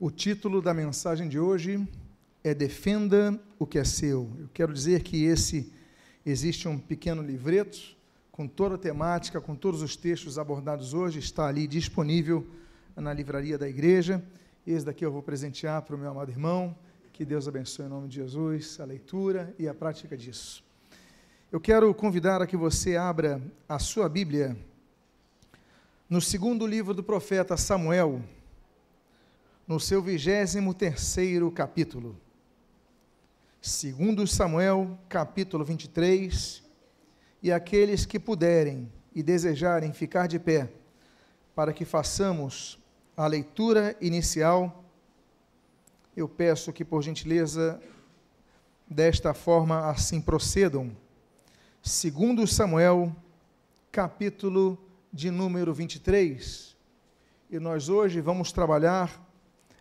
O título da mensagem de hoje é Defenda o que é seu. Eu quero dizer que esse existe um pequeno livreto com toda a temática, com todos os textos abordados hoje, está ali disponível na livraria da igreja. Esse daqui eu vou presentear para o meu amado irmão. Que Deus abençoe em nome de Jesus a leitura e a prática disso. Eu quero convidar a que você abra a sua Bíblia no segundo livro do profeta Samuel, no seu vigésimo terceiro capítulo. Segundo Samuel, capítulo 23, e aqueles que puderem e desejarem ficar de pé, para que façamos a leitura inicial, eu peço que, por gentileza, desta forma assim procedam. Segundo Samuel, capítulo de número 23, e nós hoje vamos trabalhar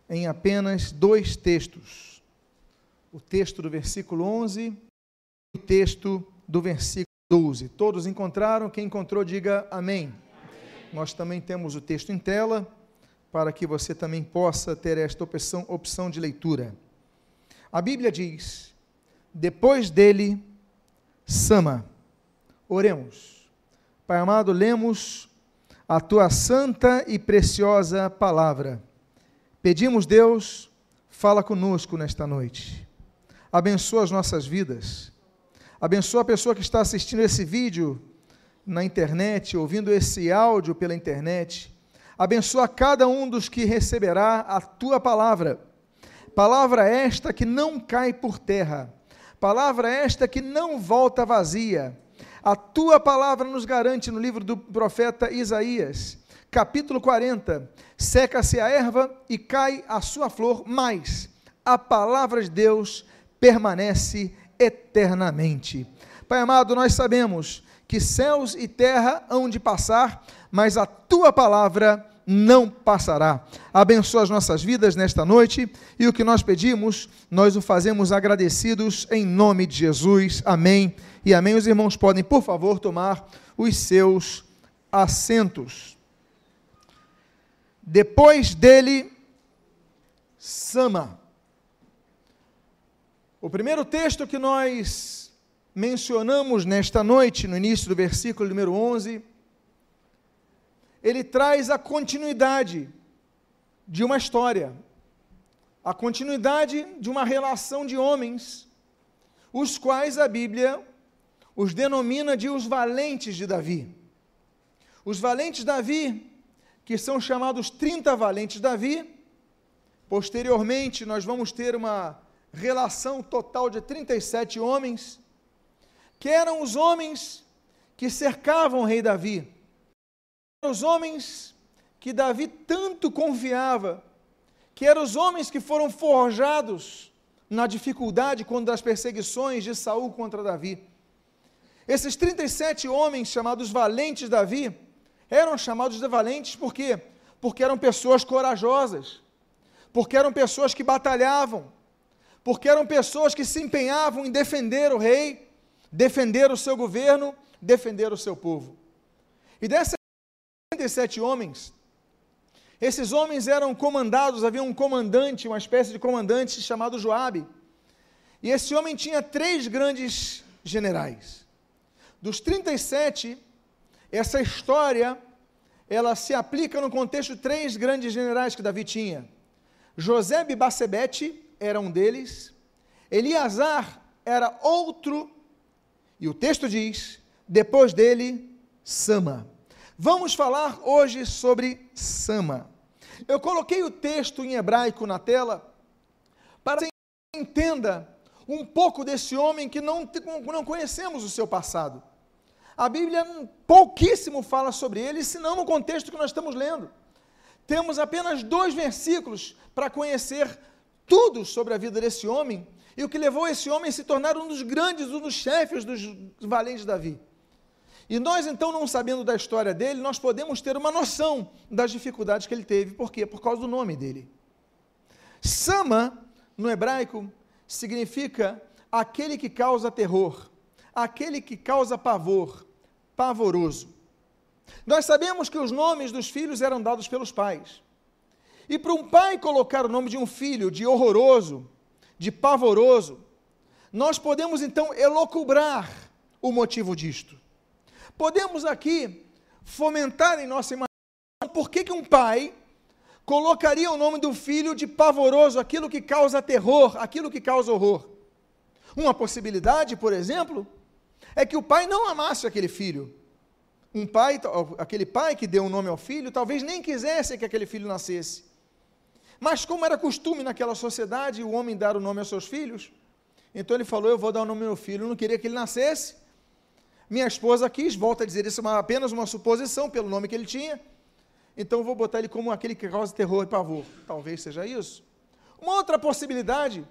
em apenas dois textos. O texto do versículo 11 e o texto do versículo 12. Todos encontraram? Quem encontrou, diga amém. amém. Nós também temos o texto em tela, para que você também possa ter esta opção, opção de leitura. A Bíblia diz: depois dele, Sama. Oremos. Pai amado, lemos a tua santa e preciosa palavra Pedimos, Deus, fala conosco nesta noite. Abençoa as nossas vidas. Abençoa a pessoa que está assistindo esse vídeo na internet, ouvindo esse áudio pela internet. Abençoa cada um dos que receberá a tua palavra. Palavra esta que não cai por terra. Palavra esta que não volta vazia. A tua palavra nos garante no livro do profeta Isaías capítulo 40: seca-se a erva e cai a sua flor, mas a palavra de Deus permanece eternamente. Pai amado, nós sabemos que céus e terra hão de passar, mas a tua palavra não passará. Abençoa as nossas vidas nesta noite e o que nós pedimos, nós o fazemos agradecidos em nome de Jesus. Amém. E amém. Os irmãos podem, por favor, tomar os seus assentos. Depois dele, Sama. O primeiro texto que nós mencionamos nesta noite, no início do versículo número 11, ele traz a continuidade de uma história, a continuidade de uma relação de homens, os quais a Bíblia os denomina de os valentes de Davi. Os valentes de Davi que são chamados 30 valentes Davi. Posteriormente, nós vamos ter uma relação total de 37 homens, que eram os homens que cercavam o rei Davi. Eram os homens que Davi tanto confiava, que eram os homens que foram forjados na dificuldade quando das perseguições de Saul contra Davi. Esses 37 homens chamados valentes Davi, eram chamados de valentes por quê? Porque eram pessoas corajosas, porque eram pessoas que batalhavam, porque eram pessoas que se empenhavam em defender o rei, defender o seu governo, defender o seu povo. E desses 37 homens, esses homens eram comandados, havia um comandante, uma espécie de comandante chamado Joabe. E esse homem tinha três grandes generais. Dos 37, essa história, ela se aplica no contexto de três grandes generais que Davi tinha. José Bacebete era um deles, Eliasar era outro, e o texto diz, depois dele, Sama. Vamos falar hoje sobre Sama. Eu coloquei o texto em hebraico na tela para que você entenda um pouco desse homem que não, não conhecemos o seu passado. A Bíblia pouquíssimo fala sobre ele, senão no contexto que nós estamos lendo. Temos apenas dois versículos para conhecer tudo sobre a vida desse homem e o que levou esse homem a se tornar um dos grandes, um dos chefes dos valentes Davi. E nós, então, não sabendo da história dele, nós podemos ter uma noção das dificuldades que ele teve. Por quê? Por causa do nome dele. Sama, no hebraico, significa aquele que causa terror, aquele que causa pavor, pavoroso. Nós sabemos que os nomes dos filhos eram dados pelos pais. E para um pai colocar o nome de um filho de horroroso, de pavoroso, nós podemos então elocubrar o motivo disto. Podemos aqui fomentar em nossa imaginação por que, que um pai colocaria o nome do filho de pavoroso, aquilo que causa terror, aquilo que causa horror. Uma possibilidade, por exemplo, é que o pai não amasse aquele filho. Um pai, aquele pai que deu o um nome ao filho, talvez nem quisesse que aquele filho nascesse. Mas como era costume naquela sociedade o homem dar o nome aos seus filhos, então ele falou: Eu vou dar o nome ao meu filho. Eu não queria que ele nascesse. Minha esposa quis, volta a dizer isso, é apenas uma suposição pelo nome que ele tinha. Então eu vou botar ele como aquele que causa terror e pavor. Talvez seja isso. Uma outra possibilidade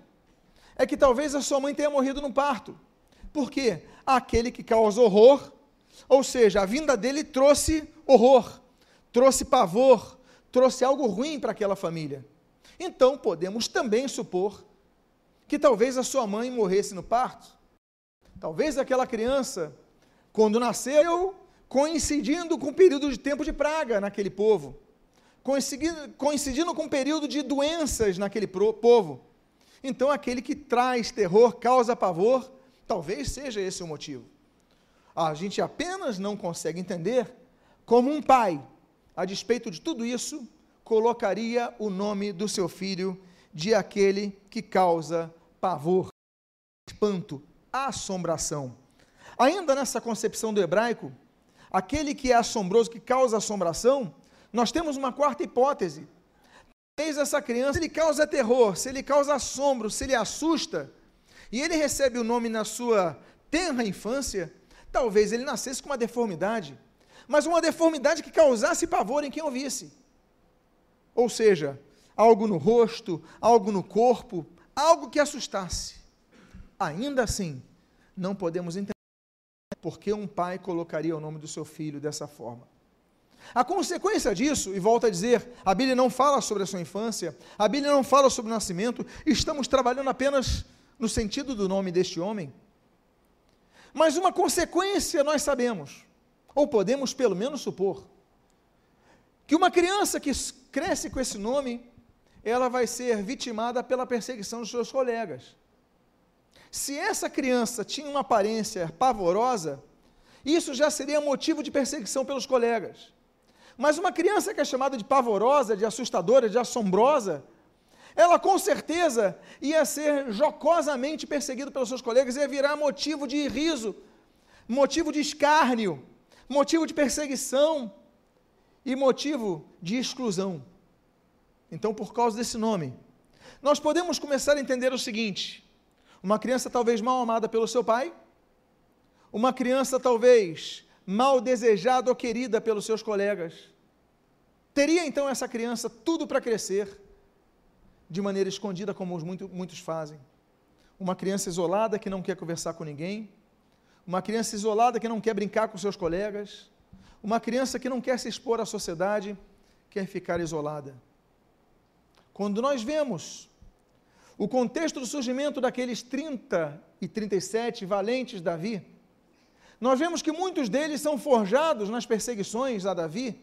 é que talvez a sua mãe tenha morrido no parto. Por quê? Aquele que causa horror, ou seja, a vinda dele trouxe horror, trouxe pavor, trouxe algo ruim para aquela família. Então podemos também supor que talvez a sua mãe morresse no parto. Talvez aquela criança, quando nasceu, coincidindo com o período de tempo de praga naquele povo, coincidindo, coincidindo com o período de doenças naquele povo. Então, aquele que traz terror, causa pavor, talvez seja esse o motivo. A gente apenas não consegue entender como um pai, a despeito de tudo isso, colocaria o nome do seu filho de aquele que causa pavor, espanto, assombração. Ainda nessa concepção do hebraico, aquele que é assombroso, que causa assombração, nós temos uma quarta hipótese. Talvez essa criança, se ele causa terror, se ele causa assombro, se ele assusta, e ele recebe o nome na sua tenra infância, talvez ele nascesse com uma deformidade, mas uma deformidade que causasse pavor em quem ouvisse. Ou seja, algo no rosto, algo no corpo, algo que assustasse. Ainda assim, não podemos entender por que um pai colocaria o nome do seu filho dessa forma. A consequência disso, e volto a dizer, a Bíblia não fala sobre a sua infância, a Bíblia não fala sobre o nascimento, estamos trabalhando apenas no sentido do nome deste homem. Mas uma consequência nós sabemos, ou podemos pelo menos supor, que uma criança que cresce com esse nome, ela vai ser vitimada pela perseguição dos seus colegas. Se essa criança tinha uma aparência pavorosa, isso já seria motivo de perseguição pelos colegas. Mas uma criança que é chamada de pavorosa, de assustadora, de assombrosa, ela com certeza ia ser jocosamente perseguida pelos seus colegas, ia virar motivo de riso, motivo de escárnio, motivo de perseguição, e motivo de exclusão. Então, por causa desse nome, nós podemos começar a entender o seguinte: uma criança talvez mal amada pelo seu pai, uma criança talvez mal desejada ou querida pelos seus colegas. Teria então essa criança tudo para crescer de maneira escondida, como muito, muitos fazem. Uma criança isolada que não quer conversar com ninguém, uma criança isolada que não quer brincar com seus colegas, uma criança que não quer se expor à sociedade, quer ficar isolada. Quando nós vemos o contexto do surgimento daqueles 30 e 37 valentes Davi, nós vemos que muitos deles são forjados nas perseguições a Davi.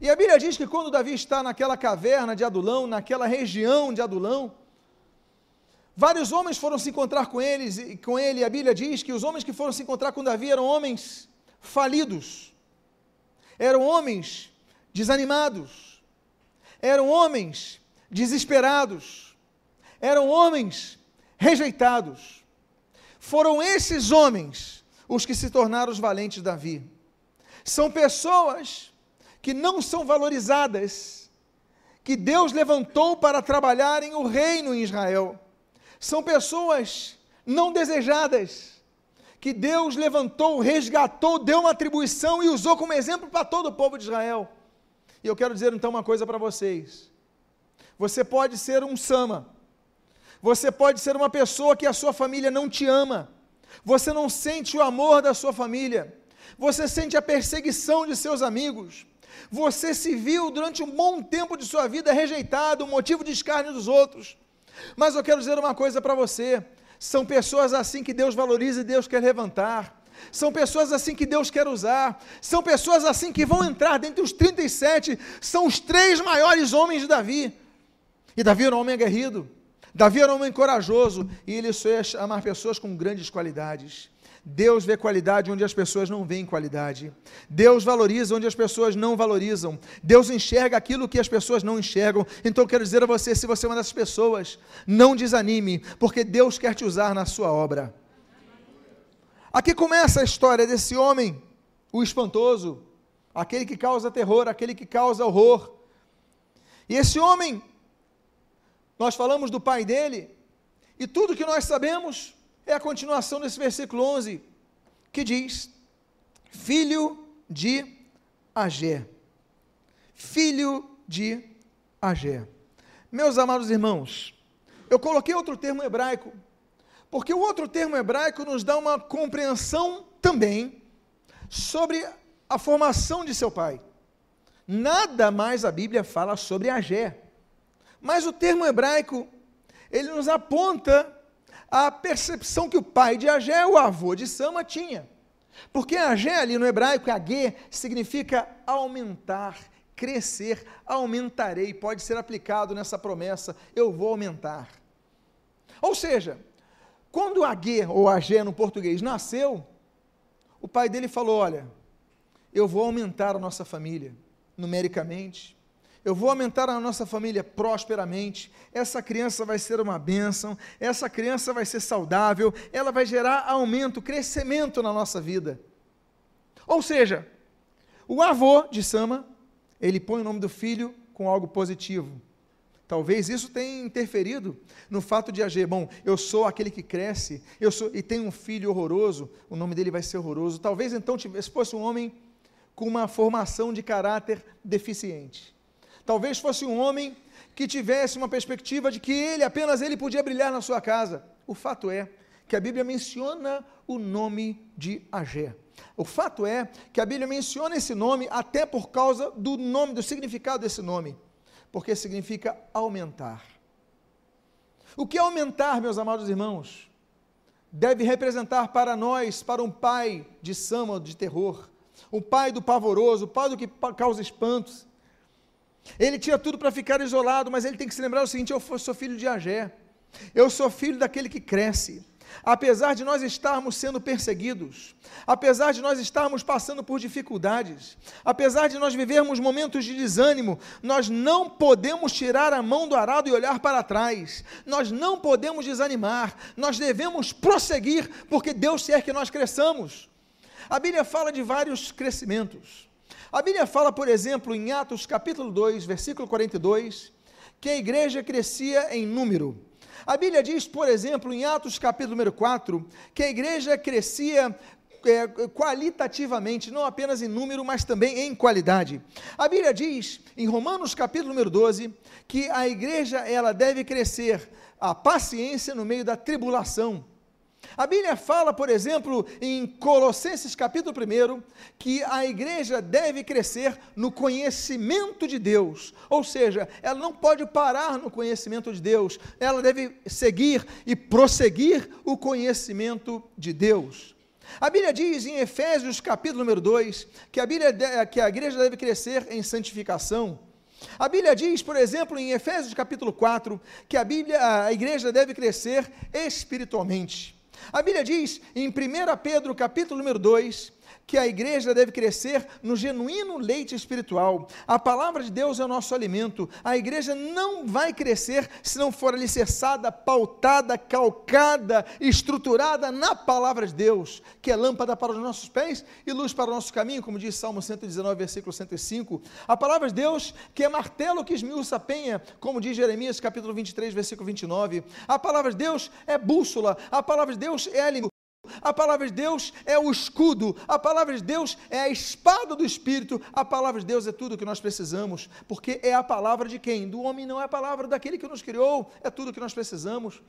E a Bíblia diz que quando Davi está naquela caverna de Adulão, naquela região de Adulão, vários homens foram se encontrar com eles, com ele, a Bíblia diz que os homens que foram se encontrar com Davi eram homens falidos, eram homens desanimados, eram homens desesperados, eram homens rejeitados. Foram esses homens os que se tornaram os valentes Davi. São pessoas que não são valorizadas, que Deus levantou para trabalharem o reino em Israel. São pessoas não desejadas, que Deus levantou, resgatou, deu uma atribuição e usou como exemplo para todo o povo de Israel. E eu quero dizer então uma coisa para vocês. Você pode ser um sama. Você pode ser uma pessoa que a sua família não te ama. Você não sente o amor da sua família. Você sente a perseguição de seus amigos. Você se viu durante um bom tempo de sua vida rejeitado, motivo de escárnio dos outros. Mas eu quero dizer uma coisa para você: são pessoas assim que Deus valoriza e Deus quer levantar. São pessoas assim que Deus quer usar. São pessoas assim que vão entrar dentre os 37. São os três maiores homens de Davi. E Davi era um homem aguerrido. Davi era um homem corajoso. E ele só ia chamar pessoas com grandes qualidades. Deus vê qualidade onde as pessoas não veem qualidade. Deus valoriza onde as pessoas não valorizam. Deus enxerga aquilo que as pessoas não enxergam. Então quero dizer a você, se você é uma dessas pessoas, não desanime, porque Deus quer te usar na sua obra. Aqui começa a história desse homem, o espantoso, aquele que causa terror, aquele que causa horror. E esse homem, nós falamos do pai dele, e tudo que nós sabemos é a continuação desse versículo 11, que diz: Filho de Agé. Filho de Agé. Meus amados irmãos, eu coloquei outro termo hebraico porque o outro termo hebraico nos dá uma compreensão também sobre a formação de seu pai. Nada mais a Bíblia fala sobre Agé. Mas o termo hebraico, ele nos aponta a percepção que o pai de Agé, o avô de Sama, tinha. Porque Agé ali no hebraico, Agé, significa aumentar, crescer, aumentarei, pode ser aplicado nessa promessa, eu vou aumentar. Ou seja, quando Agê, ou Agé no português, nasceu, o pai dele falou: Olha, eu vou aumentar a nossa família numericamente, eu vou aumentar a nossa família prosperamente, essa criança vai ser uma bênção, essa criança vai ser saudável, ela vai gerar aumento, crescimento na nossa vida. Ou seja, o avô de Sama, ele põe o nome do filho com algo positivo. Talvez isso tenha interferido no fato de agir. Bom, eu sou aquele que cresce, eu sou e tenho um filho horroroso, o nome dele vai ser horroroso. Talvez então tivesse, fosse um homem com uma formação de caráter deficiente. Talvez fosse um homem que tivesse uma perspectiva de que ele, apenas ele, podia brilhar na sua casa. O fato é que a Bíblia menciona o nome de Agé. O fato é que a Bíblia menciona esse nome até por causa do nome, do significado desse nome porque significa aumentar. O que é aumentar, meus amados irmãos? Deve representar para nós, para um pai de sama, de terror, um pai do pavoroso, o pai do que causa espantos. Ele tinha tudo para ficar isolado, mas ele tem que se lembrar o seguinte: eu sou filho de Agé, eu sou filho daquele que cresce, apesar de nós estarmos sendo perseguidos, apesar de nós estarmos passando por dificuldades, apesar de nós vivermos momentos de desânimo, nós não podemos tirar a mão do arado e olhar para trás, nós não podemos desanimar, nós devemos prosseguir, porque Deus quer que nós cresçamos. A Bíblia fala de vários crescimentos. A Bíblia fala, por exemplo, em Atos capítulo 2, versículo 42, que a igreja crescia em número. A Bíblia diz, por exemplo, em Atos capítulo número 4, que a igreja crescia é, qualitativamente, não apenas em número, mas também em qualidade. A Bíblia diz, em Romanos capítulo número 12, que a igreja ela deve crescer a paciência no meio da tribulação. A Bíblia fala, por exemplo, em Colossenses capítulo 1, que a igreja deve crescer no conhecimento de Deus, ou seja, ela não pode parar no conhecimento de Deus, ela deve seguir e prosseguir o conhecimento de Deus. A Bíblia diz em Efésios capítulo número 2 que a, Bíblia, que a igreja deve crescer em santificação. A Bíblia diz, por exemplo, em Efésios capítulo 4, que a, Bíblia, a igreja deve crescer espiritualmente. A Bíblia diz em 1 Pedro capítulo número 2, que a igreja deve crescer no genuíno leite espiritual. A palavra de Deus é o nosso alimento. A igreja não vai crescer se não for alicerçada, pautada, calcada, estruturada na palavra de Deus, que é lâmpada para os nossos pés e luz para o nosso caminho, como diz Salmo 119, versículo 105. A palavra de Deus, que é martelo que esmiuça a penha, como diz Jeremias capítulo 23, versículo 29. A palavra de Deus é bússola. A palavra de Deus é alimento. A palavra de Deus é o escudo, a palavra de Deus é a espada do Espírito, a palavra de Deus é tudo o que nós precisamos, porque é a palavra de quem? Do homem, não é a palavra daquele que nos criou, é tudo o que nós precisamos.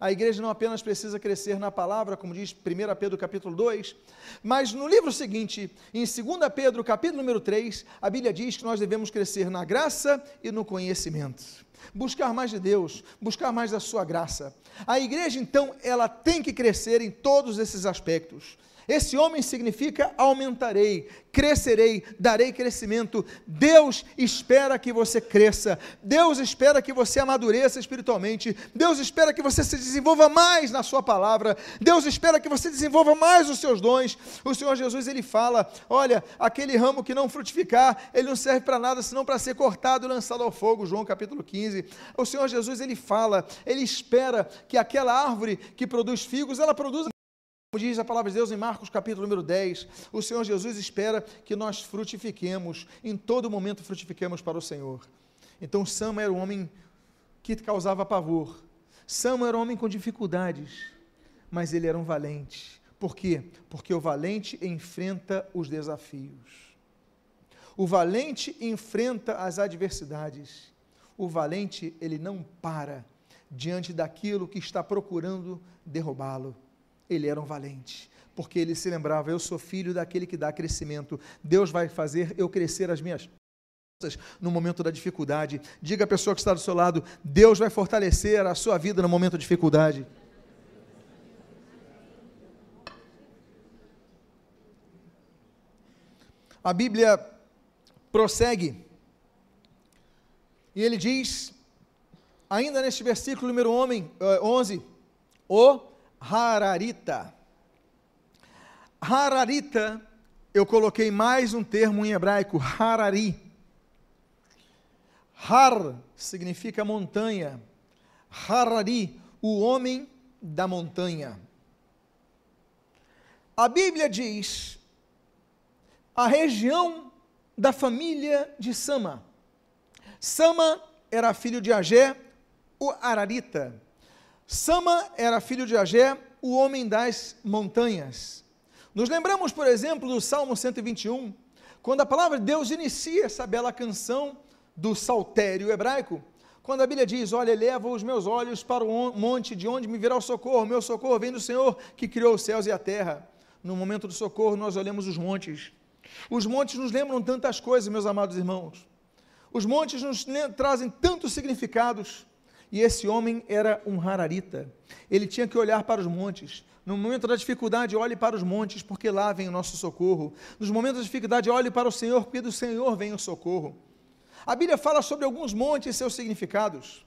A igreja não apenas precisa crescer na palavra, como diz 1 Pedro capítulo 2, mas no livro seguinte, em 2 Pedro capítulo número 3, a Bíblia diz que nós devemos crescer na graça e no conhecimento buscar mais de Deus, buscar mais da sua graça. A igreja, então, ela tem que crescer em todos esses aspectos. Esse homem significa aumentarei, crescerei, darei crescimento. Deus espera que você cresça. Deus espera que você amadureça espiritualmente. Deus espera que você se desenvolva mais na sua palavra. Deus espera que você desenvolva mais os seus dons. O Senhor Jesus ele fala: "Olha, aquele ramo que não frutificar, ele não serve para nada senão para ser cortado e lançado ao fogo." João capítulo 15. O Senhor Jesus ele fala, ele espera que aquela árvore que produz figos, ela produza como diz a palavra de Deus em Marcos capítulo número 10, o Senhor Jesus espera que nós frutifiquemos, em todo momento frutifiquemos para o Senhor. Então Sama era um homem que causava pavor. Sama era um homem com dificuldades, mas ele era um valente. Por quê? Porque o valente enfrenta os desafios. O valente enfrenta as adversidades. O valente, ele não para diante daquilo que está procurando derrubá-lo ele era um valente, porque ele se lembrava: eu sou filho daquele que dá crescimento. Deus vai fazer eu crescer as minhas no momento da dificuldade. Diga à pessoa que está do seu lado: Deus vai fortalecer a sua vida no momento da dificuldade. A Bíblia prossegue e ele diz, ainda neste versículo número 11, eh, o Hararita. Hararita, eu coloquei mais um termo em hebraico, Harari. Har significa montanha. Harari, o homem da montanha. A Bíblia diz a região da família de Sama. Sama era filho de Agé, o Ararita. Sama era filho de Agé, o homem das montanhas. Nos lembramos, por exemplo, do Salmo 121, quando a palavra de Deus inicia essa bela canção do saltério hebraico, quando a Bíblia diz: Olha, eleva os meus olhos para o monte, de onde me virá o socorro, meu socorro vem do Senhor que criou os céus e a terra. No momento do socorro, nós olhamos os montes. Os montes nos lembram tantas coisas, meus amados irmãos. Os montes nos trazem tantos significados. E esse homem era um hararita. Ele tinha que olhar para os montes. No momento da dificuldade, olhe para os montes, porque lá vem o nosso socorro. Nos momentos da dificuldade, olhe para o Senhor, porque do Senhor vem o socorro. A Bíblia fala sobre alguns montes e seus significados.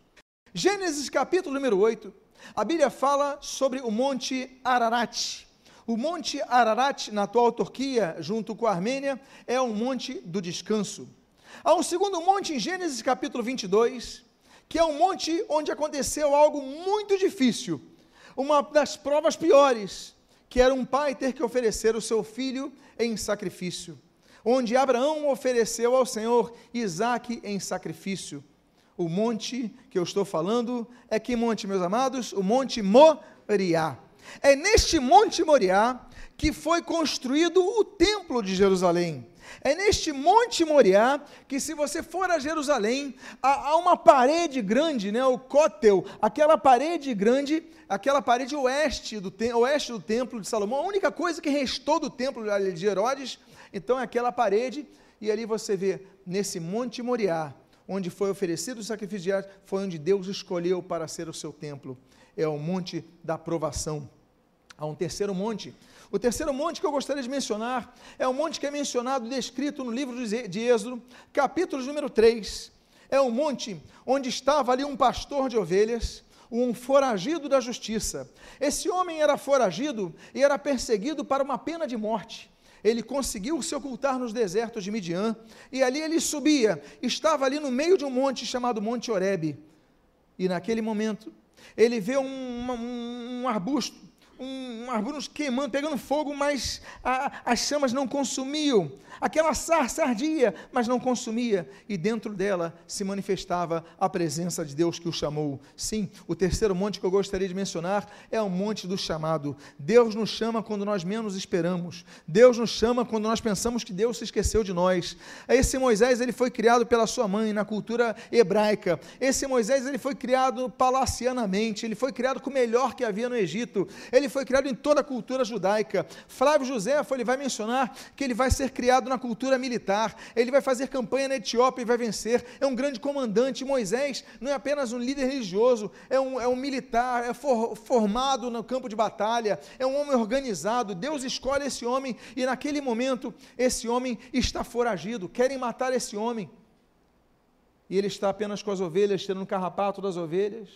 Gênesis capítulo número 8, a Bíblia fala sobre o monte Ararat. O monte Ararat, na atual Turquia, junto com a Armênia, é um monte do descanso. Há um segundo monte em Gênesis capítulo 22, que é um monte onde aconteceu algo muito difícil, uma das provas piores, que era um pai ter que oferecer o seu filho em sacrifício, onde Abraão ofereceu ao Senhor Isaac em sacrifício. O monte que eu estou falando é que monte, meus amados? O monte Moriá. É neste monte Moriá que foi construído o templo de Jerusalém. É neste Monte Moriá que, se você for a Jerusalém, há, há uma parede grande, né, o Cótel, aquela parede grande, aquela parede oeste do, oeste do templo de Salomão, a única coisa que restou do templo de Herodes, então é aquela parede, e ali você vê, nesse Monte Moriá, onde foi oferecido o sacrifício diário, foi onde Deus escolheu para ser o seu templo. É o monte da aprovação. Há um terceiro monte o terceiro monte que eu gostaria de mencionar é o monte que é mencionado, descrito no livro de Êxodo, capítulo número 3. É um monte onde estava ali um pastor de ovelhas, um foragido da justiça. Esse homem era foragido e era perseguido para uma pena de morte. Ele conseguiu se ocultar nos desertos de Midian e ali ele subia, estava ali no meio de um monte chamado Monte Oreb. E naquele momento, ele vê um, um, um arbusto um, um queimando, pegando fogo, mas a, as chamas não consumiam. Aquela sarça ardia, mas não consumia. E dentro dela se manifestava a presença de Deus que o chamou. Sim, o terceiro monte que eu gostaria de mencionar é o monte do chamado. Deus nos chama quando nós menos esperamos. Deus nos chama quando nós pensamos que Deus se esqueceu de nós. Esse Moisés, ele foi criado pela sua mãe na cultura hebraica. Esse Moisés, ele foi criado palacianamente, ele foi criado com o melhor que havia no Egito. Ele foi criado em toda a cultura judaica. Flávio Joséfo, ele vai mencionar que ele vai ser criado na cultura militar, ele vai fazer campanha na Etiópia e vai vencer, é um grande comandante. Moisés não é apenas um líder religioso, é um, é um militar, é for, formado no campo de batalha, é um homem organizado. Deus escolhe esse homem e naquele momento esse homem está foragido, querem matar esse homem. E ele está apenas com as ovelhas, tirando o carrapato das ovelhas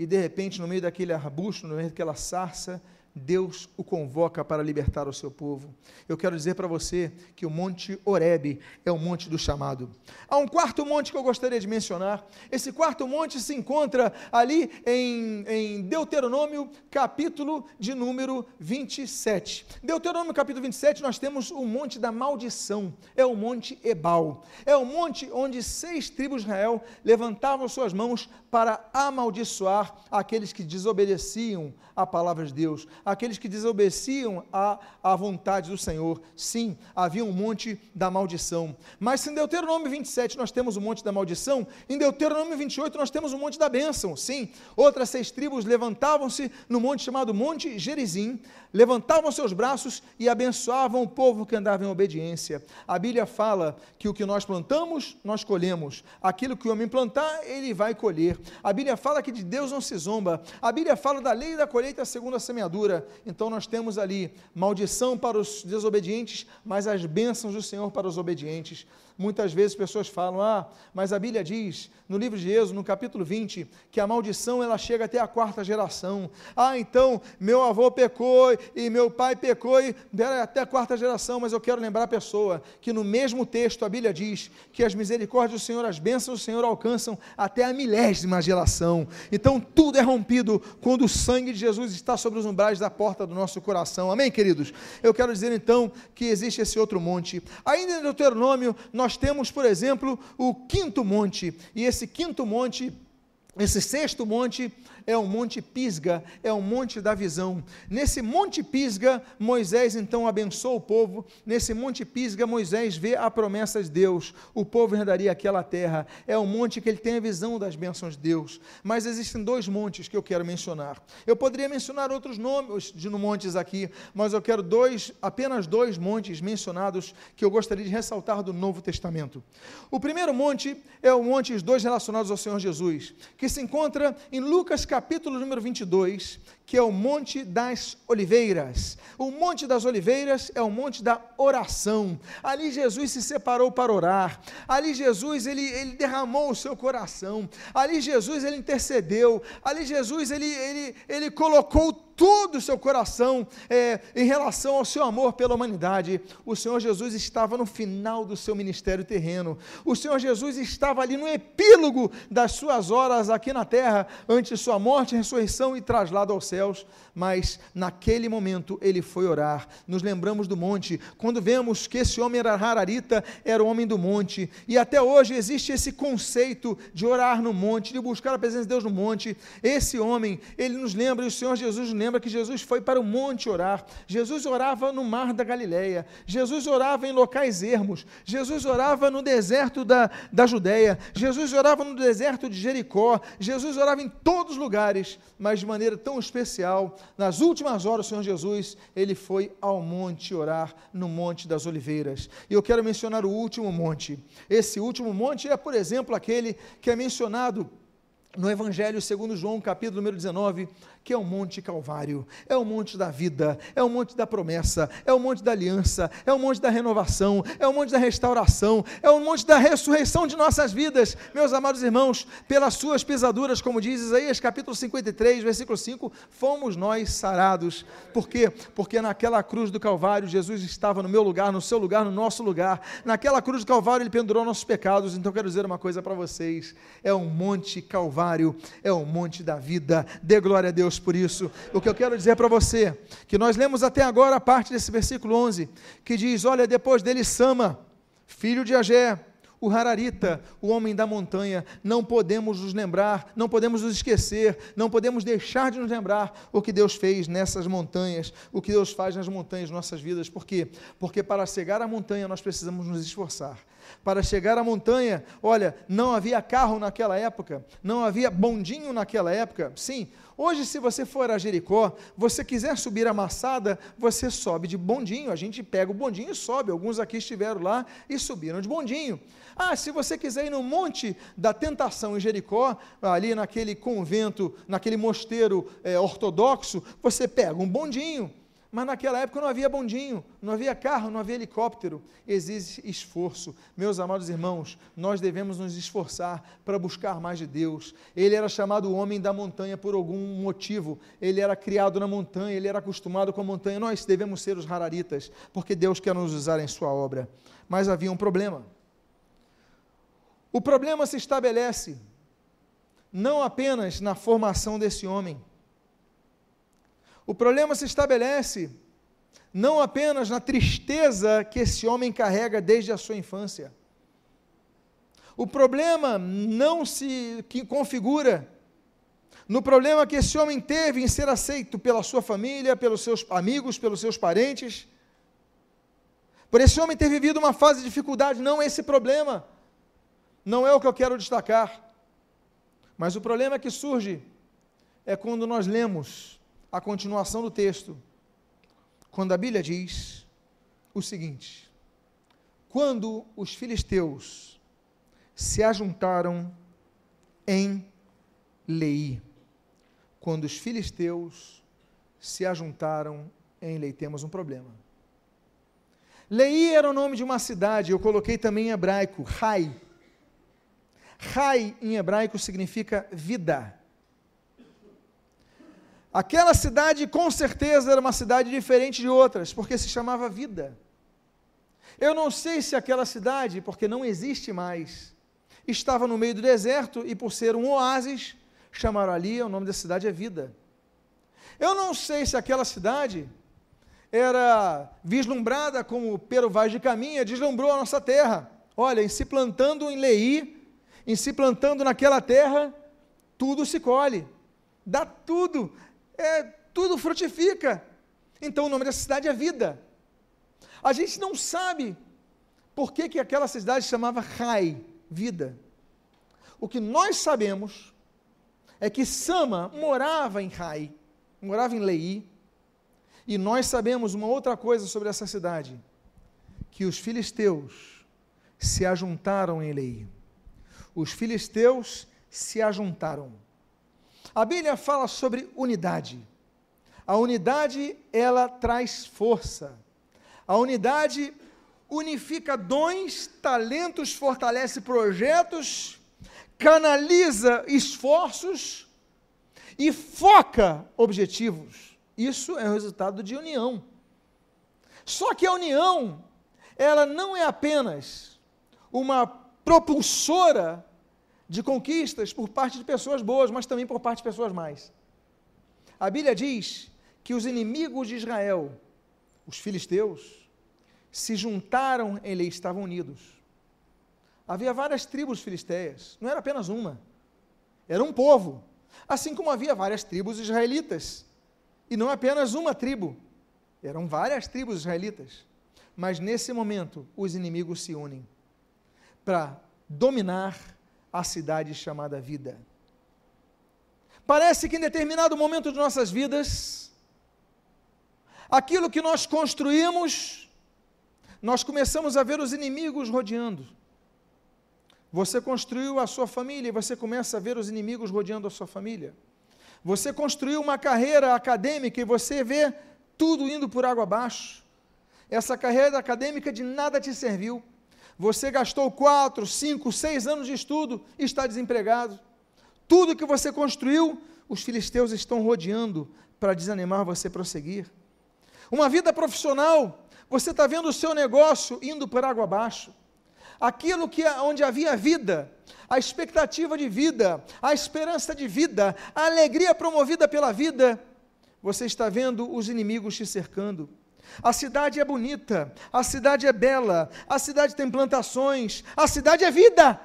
e de repente, no meio daquele arbusto, no meio daquela sarça, Deus o convoca para libertar o seu povo. Eu quero dizer para você que o Monte Oreb é o monte do chamado. Há um quarto monte que eu gostaria de mencionar. Esse quarto monte se encontra ali em, em Deuteronômio, capítulo de número 27. Deuteronômio, capítulo 27, nós temos o monte da maldição. É o monte Ebal. É o monte onde seis tribos de Israel levantavam suas mãos para amaldiçoar aqueles que desobedeciam a palavra de Deus aqueles que desobedeciam à, à vontade do Senhor. Sim, havia um monte da maldição. Mas se em Deuteronômio 27 nós temos o monte da maldição, em Deuteronômio 28 nós temos o monte da bênção. Sim, outras seis tribos levantavam-se no monte chamado Monte Gerizim, levantavam seus braços e abençoavam o povo que andava em obediência. A Bíblia fala que o que nós plantamos, nós colhemos. Aquilo que o homem plantar, ele vai colher. A Bíblia fala que de Deus não se zomba. A Bíblia fala da lei da colheita segundo a semeadura. Então nós temos ali maldição para os desobedientes, mas as bênçãos do Senhor para os obedientes. Muitas vezes pessoas falam: "Ah, mas a Bíblia diz, no livro de Êxodo, no capítulo 20, que a maldição ela chega até a quarta geração. Ah, então meu avô pecou e meu pai pecou e até a quarta geração, mas eu quero lembrar a pessoa que no mesmo texto a Bíblia diz que as misericórdias do Senhor, as bênçãos do Senhor alcançam até a milésima geração. Então tudo é rompido quando o sangue de Jesus está sobre os umbrais da porta do nosso coração. Amém, queridos? Eu quero dizer então que existe esse outro monte. Ainda em Deuteronômio, nós nós temos, por exemplo, o quinto monte, e esse quinto monte, esse sexto monte, é o Monte Pisga, é o Monte da Visão. Nesse Monte Pisga, Moisés então abençoa o povo. Nesse Monte Pisga, Moisés vê a promessa de Deus. O povo herdaria aquela terra. É o monte que ele tem a visão das bênçãos de Deus. Mas existem dois montes que eu quero mencionar. Eu poderia mencionar outros nomes de montes aqui, mas eu quero dois, apenas dois montes mencionados que eu gostaria de ressaltar do Novo Testamento. O primeiro monte é o monte, os dois relacionados ao Senhor Jesus, que se encontra em Lucas capítulo número 22, que é o Monte das Oliveiras. O Monte das Oliveiras é o monte da oração. Ali Jesus se separou para orar. Ali Jesus ele, ele derramou o seu coração. Ali Jesus ele intercedeu. Ali Jesus ele, ele, ele colocou todo o seu coração é, em relação ao seu amor pela humanidade. O Senhor Jesus estava no final do seu ministério terreno. O Senhor Jesus estava ali no epílogo das suas horas aqui na terra, antes de sua morte, ressurreição e traslado aos céus. Mas naquele momento ele foi orar. Nos lembramos do monte, quando vemos que esse homem era Hararita, era o homem do monte. E até hoje existe esse conceito de orar no monte, de buscar a presença de Deus no monte. Esse homem, ele nos lembra, e o Senhor Jesus lembra que Jesus foi para o monte orar. Jesus orava no mar da Galileia. Jesus orava em locais ermos. Jesus orava no deserto da, da Judéia. Jesus orava no deserto de Jericó. Jesus orava em todos os lugares, mas de maneira tão especial. Nas últimas horas, o Senhor Jesus, ele foi ao monte orar, no Monte das Oliveiras. E eu quero mencionar o último monte. Esse último monte é, por exemplo, aquele que é mencionado no Evangelho segundo João, capítulo número 19, que é o Monte Calvário, é o monte da vida, é o monte da promessa, é o monte da aliança, é o monte da renovação, é o monte da restauração, é o monte da ressurreição de nossas vidas. Meus amados irmãos, pelas suas pisaduras, como diz Isaías capítulo 53, versículo 5, fomos nós sarados. Por quê? Porque naquela cruz do Calvário, Jesus estava no meu lugar, no seu lugar, no nosso lugar. Naquela cruz do Calvário, ele pendurou nossos pecados. Então, quero dizer uma coisa para vocês: é o Monte Calvário, é o monte da vida. Dê glória a Deus Deus por isso. O que eu quero dizer para você, que nós lemos até agora a parte desse versículo 11, que diz: Olha, depois dele Sama, filho de Agé, o Hararita, o homem da montanha, não podemos nos lembrar, não podemos nos esquecer, não podemos deixar de nos lembrar o que Deus fez nessas montanhas, o que Deus faz nas montanhas nossas vidas. Por quê? Porque para chegar à montanha nós precisamos nos esforçar. Para chegar à montanha, olha, não havia carro naquela época, não havia bondinho naquela época. Sim, Hoje, se você for a Jericó, você quiser subir a Massada, você sobe de bondinho. A gente pega o bondinho e sobe. Alguns aqui estiveram lá e subiram de bondinho. Ah, se você quiser ir no Monte da Tentação em Jericó, ali naquele convento, naquele mosteiro é, ortodoxo, você pega um bondinho. Mas naquela época não havia bondinho, não havia carro, não havia helicóptero. Existe esforço. Meus amados irmãos, nós devemos nos esforçar para buscar mais de Deus. Ele era chamado homem da montanha por algum motivo. Ele era criado na montanha, ele era acostumado com a montanha. Nós devemos ser os hararitas, porque Deus quer nos usar em sua obra. Mas havia um problema. O problema se estabelece não apenas na formação desse homem, o problema se estabelece não apenas na tristeza que esse homem carrega desde a sua infância. O problema não se que configura no problema que esse homem teve em ser aceito pela sua família, pelos seus amigos, pelos seus parentes. Por esse homem ter vivido uma fase de dificuldade, não esse problema. Não é o que eu quero destacar. Mas o problema que surge é quando nós lemos a continuação do texto, quando a Bíblia diz o seguinte: Quando os filisteus se ajuntaram em Lei, quando os filisteus se ajuntaram em Lei, temos um problema. Lei era o nome de uma cidade, eu coloquei também em hebraico, Rai. Rai em hebraico significa vida. Aquela cidade, com certeza, era uma cidade diferente de outras, porque se chamava Vida. Eu não sei se aquela cidade, porque não existe mais, estava no meio do deserto e, por ser um oásis, chamaram ali, o nome da cidade é Vida. Eu não sei se aquela cidade era vislumbrada como Pero Vaz de Caminha, deslumbrou a nossa terra. Olha, em se plantando em Leí, em se plantando naquela terra, tudo se colhe, dá tudo é, tudo frutifica. Então o nome dessa cidade é Vida. A gente não sabe por que, que aquela cidade chamava Rai, Vida. O que nós sabemos é que Sama morava em Rai, morava em Lei, e nós sabemos uma outra coisa sobre essa cidade, que os filisteus se ajuntaram em Lei. Os filisteus se ajuntaram. A Bíblia fala sobre unidade. A unidade, ela traz força. A unidade unifica dons, talentos, fortalece projetos, canaliza esforços e foca objetivos. Isso é o resultado de união. Só que a união, ela não é apenas uma propulsora de conquistas por parte de pessoas boas, mas também por parte de pessoas más. A Bíblia diz que os inimigos de Israel, os filisteus, se juntaram, eles estavam unidos. Havia várias tribos filisteias, não era apenas uma, era um povo, assim como havia várias tribos israelitas, e não apenas uma tribo, eram várias tribos israelitas. Mas nesse momento, os inimigos se unem para dominar a cidade chamada vida. Parece que em determinado momento de nossas vidas, aquilo que nós construímos, nós começamos a ver os inimigos rodeando. Você construiu a sua família e você começa a ver os inimigos rodeando a sua família. Você construiu uma carreira acadêmica e você vê tudo indo por água abaixo. Essa carreira acadêmica de nada te serviu. Você gastou quatro, cinco, seis anos de estudo e está desempregado. Tudo que você construiu, os filisteus estão rodeando para desanimar você a prosseguir. Uma vida profissional, você está vendo o seu negócio indo por água abaixo. Aquilo que onde havia vida, a expectativa de vida, a esperança de vida, a alegria promovida pela vida, você está vendo os inimigos te cercando. A cidade é bonita, a cidade é bela, a cidade tem plantações, a cidade é vida.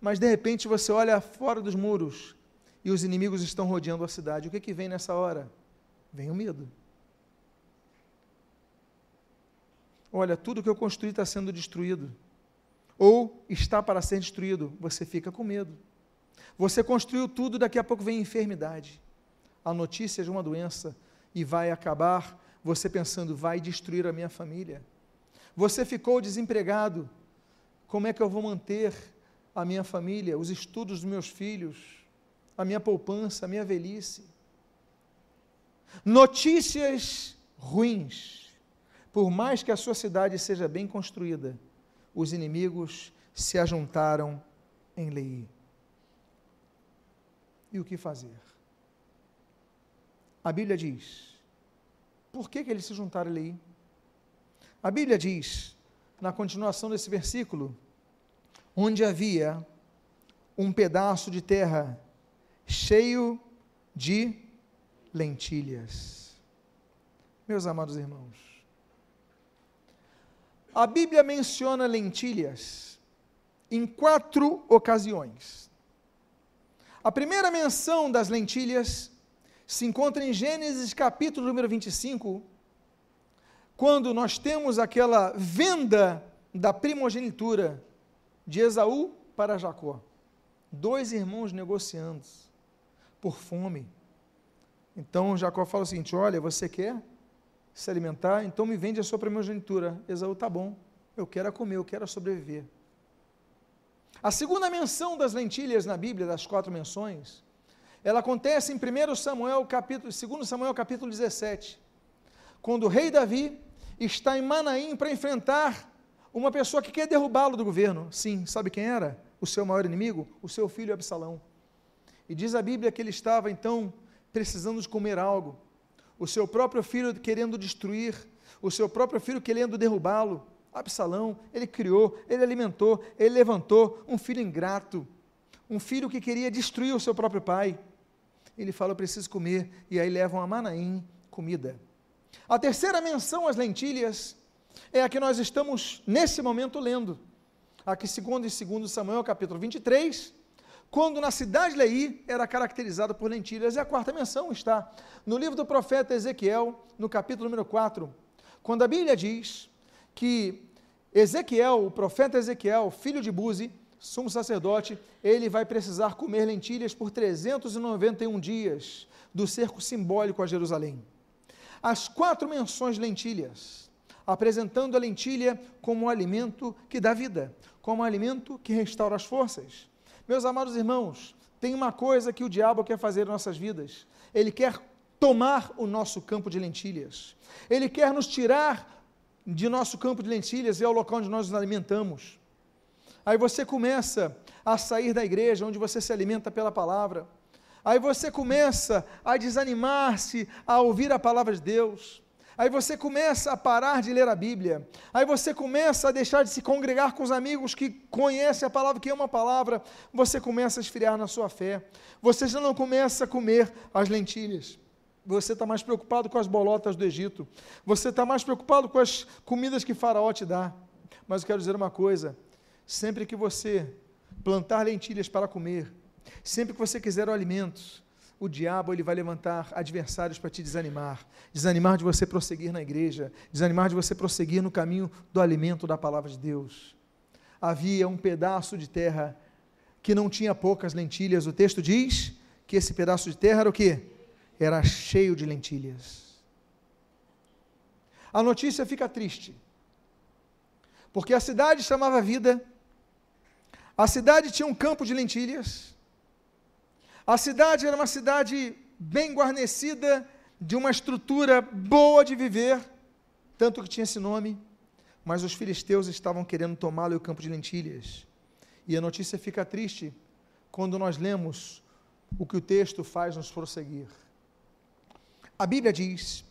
Mas de repente você olha fora dos muros e os inimigos estão rodeando a cidade. O que, que vem nessa hora? Vem o medo. Olha, tudo que eu construí está sendo destruído. Ou está para ser destruído. Você fica com medo. Você construiu tudo, daqui a pouco vem enfermidade. a notícia de uma doença e vai acabar você pensando, vai destruir a minha família. Você ficou desempregado, como é que eu vou manter a minha família, os estudos dos meus filhos, a minha poupança, a minha velhice? Notícias ruins. Por mais que a sua cidade seja bem construída, os inimigos se ajuntaram em Lei. E o que fazer? A Bíblia diz: por que, que eles se juntaram ali? A Bíblia diz, na continuação desse versículo, onde havia um pedaço de terra cheio de lentilhas. Meus amados irmãos, a Bíblia menciona lentilhas em quatro ocasiões. A primeira menção das lentilhas se encontra em Gênesis capítulo número 25, quando nós temos aquela venda da primogenitura de Esaú para Jacó. Dois irmãos negociando por fome. Então Jacó fala o seguinte: Olha, você quer se alimentar? Então me vende a sua primogenitura. Esaú, tá bom, eu quero comer, eu quero sobreviver. A segunda menção das lentilhas na Bíblia, das quatro menções, ela acontece em 1 Samuel capítulo, 2 Samuel capítulo 17, quando o rei Davi está em Manaim para enfrentar uma pessoa que quer derrubá-lo do governo. Sim, sabe quem era? O seu maior inimigo? O seu filho Absalão. E diz a Bíblia que ele estava então precisando de comer algo. O seu próprio filho querendo destruir, o seu próprio filho querendo derrubá-lo. Absalão, ele criou, ele alimentou, ele levantou um filho ingrato, um filho que queria destruir o seu próprio pai ele fala: Eu preciso comer, e aí levam a Manaim comida. A terceira menção às lentilhas é a que nós estamos nesse momento lendo. Aqui, segundo e segundo Samuel, capítulo 23, quando na cidade de Leí era caracterizada por lentilhas. E a quarta menção está no livro do profeta Ezequiel, no capítulo número 4, quando a Bíblia diz que Ezequiel, o profeta Ezequiel, filho de Buzi, sumo sacerdote, ele vai precisar comer lentilhas por 391 dias do cerco simbólico a Jerusalém. As quatro menções de lentilhas, apresentando a lentilha como um alimento que dá vida, como um alimento que restaura as forças. Meus amados irmãos, tem uma coisa que o diabo quer fazer em nossas vidas. Ele quer tomar o nosso campo de lentilhas. Ele quer nos tirar de nosso campo de lentilhas e é o local onde nós nos alimentamos. Aí você começa a sair da igreja, onde você se alimenta pela palavra. Aí você começa a desanimar-se a ouvir a palavra de Deus. Aí você começa a parar de ler a Bíblia. Aí você começa a deixar de se congregar com os amigos que conhecem a palavra, que amam a palavra. Você começa a esfriar na sua fé. Você já não começa a comer as lentilhas. Você está mais preocupado com as bolotas do Egito. Você está mais preocupado com as comidas que Faraó te dá. Mas eu quero dizer uma coisa: Sempre que você plantar lentilhas para comer, sempre que você quiser o alimento, o diabo ele vai levantar adversários para te desanimar, desanimar de você prosseguir na igreja, desanimar de você prosseguir no caminho do alimento da palavra de Deus. Havia um pedaço de terra que não tinha poucas lentilhas. O texto diz que esse pedaço de terra era o quê? Era cheio de lentilhas. A notícia fica triste, porque a cidade chamava vida, a cidade tinha um campo de lentilhas. A cidade era uma cidade bem guarnecida, de uma estrutura boa de viver, tanto que tinha esse nome. Mas os filisteus estavam querendo tomá-lo o campo de lentilhas. E a notícia fica triste quando nós lemos o que o texto faz nos prosseguir. A Bíblia diz: